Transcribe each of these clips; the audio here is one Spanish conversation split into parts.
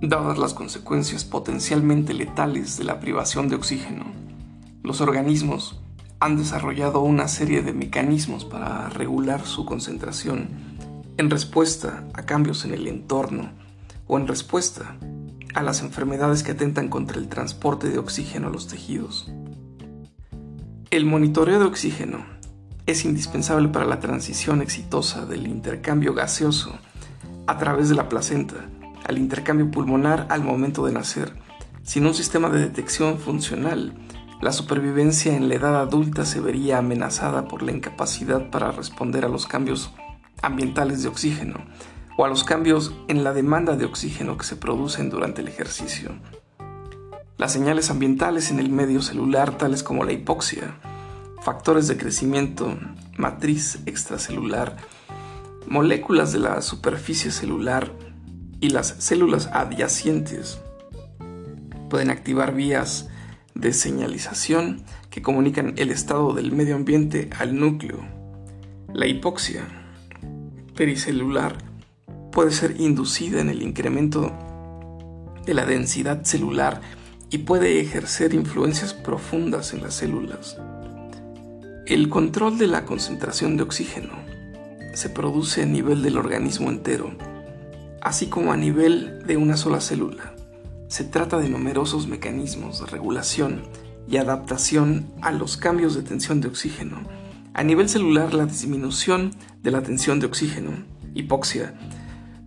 Dadas las consecuencias potencialmente letales de la privación de oxígeno, los organismos han desarrollado una serie de mecanismos para regular su concentración en respuesta a cambios en el entorno o en respuesta a las enfermedades que atentan contra el transporte de oxígeno a los tejidos. El monitoreo de oxígeno es indispensable para la transición exitosa del intercambio gaseoso a través de la placenta al intercambio pulmonar al momento de nacer. Sin un sistema de detección funcional, la supervivencia en la edad adulta se vería amenazada por la incapacidad para responder a los cambios ambientales de oxígeno o a los cambios en la demanda de oxígeno que se producen durante el ejercicio. Las señales ambientales en el medio celular, tales como la hipoxia, factores de crecimiento, matriz extracelular, moléculas de la superficie celular, y las células adyacentes pueden activar vías de señalización que comunican el estado del medio ambiente al núcleo. La hipoxia pericelular puede ser inducida en el incremento de la densidad celular y puede ejercer influencias profundas en las células. El control de la concentración de oxígeno se produce a nivel del organismo entero así como a nivel de una sola célula. Se trata de numerosos mecanismos de regulación y adaptación a los cambios de tensión de oxígeno. A nivel celular, la disminución de la tensión de oxígeno, hipoxia,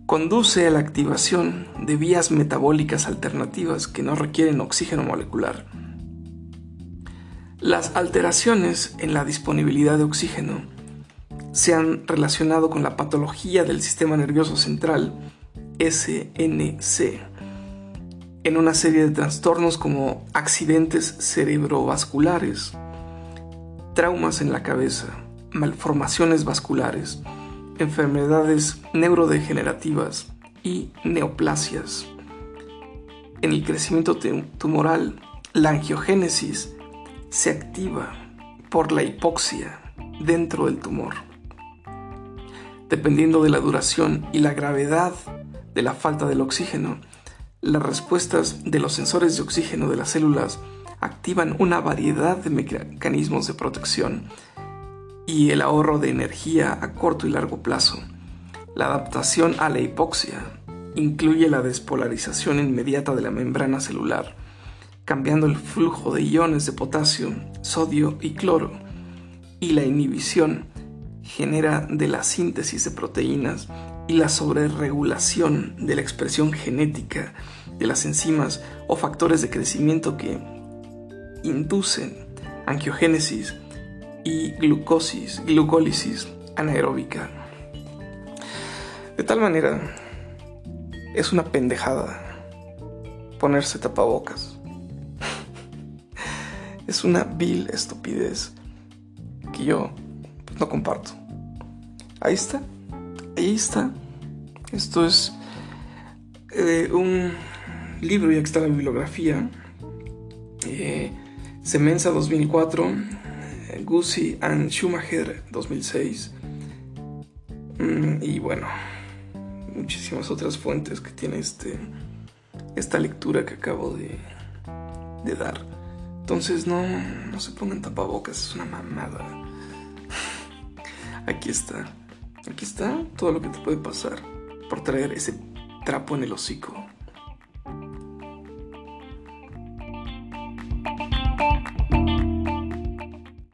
conduce a la activación de vías metabólicas alternativas que no requieren oxígeno molecular. Las alteraciones en la disponibilidad de oxígeno se han relacionado con la patología del sistema nervioso central SNC en una serie de trastornos como accidentes cerebrovasculares, traumas en la cabeza, malformaciones vasculares, enfermedades neurodegenerativas y neoplasias. En el crecimiento tumoral, la angiogénesis se activa por la hipoxia dentro del tumor. Dependiendo de la duración y la gravedad de la falta del oxígeno, las respuestas de los sensores de oxígeno de las células activan una variedad de mecanismos de protección y el ahorro de energía a corto y largo plazo. La adaptación a la hipoxia incluye la despolarización inmediata de la membrana celular, cambiando el flujo de iones de potasio, sodio y cloro, y la inhibición genera de la síntesis de proteínas y la sobreregulación de la expresión genética de las enzimas o factores de crecimiento que inducen angiogénesis y glucosis, glucólisis anaeróbica. De tal manera, es una pendejada ponerse tapabocas. es una vil estupidez que yo no comparto. Ahí está ahí está. Esto es eh, un libro, ya que está la bibliografía. Eh, Semenza 2004, eh, Guzzi and Schumacher 2006. Mm, y bueno, muchísimas otras fuentes que tiene este, esta lectura que acabo de, de dar. Entonces no, no se pongan tapabocas, es una mamada. Aquí está. Aquí está todo lo que te puede pasar por traer ese trapo en el hocico.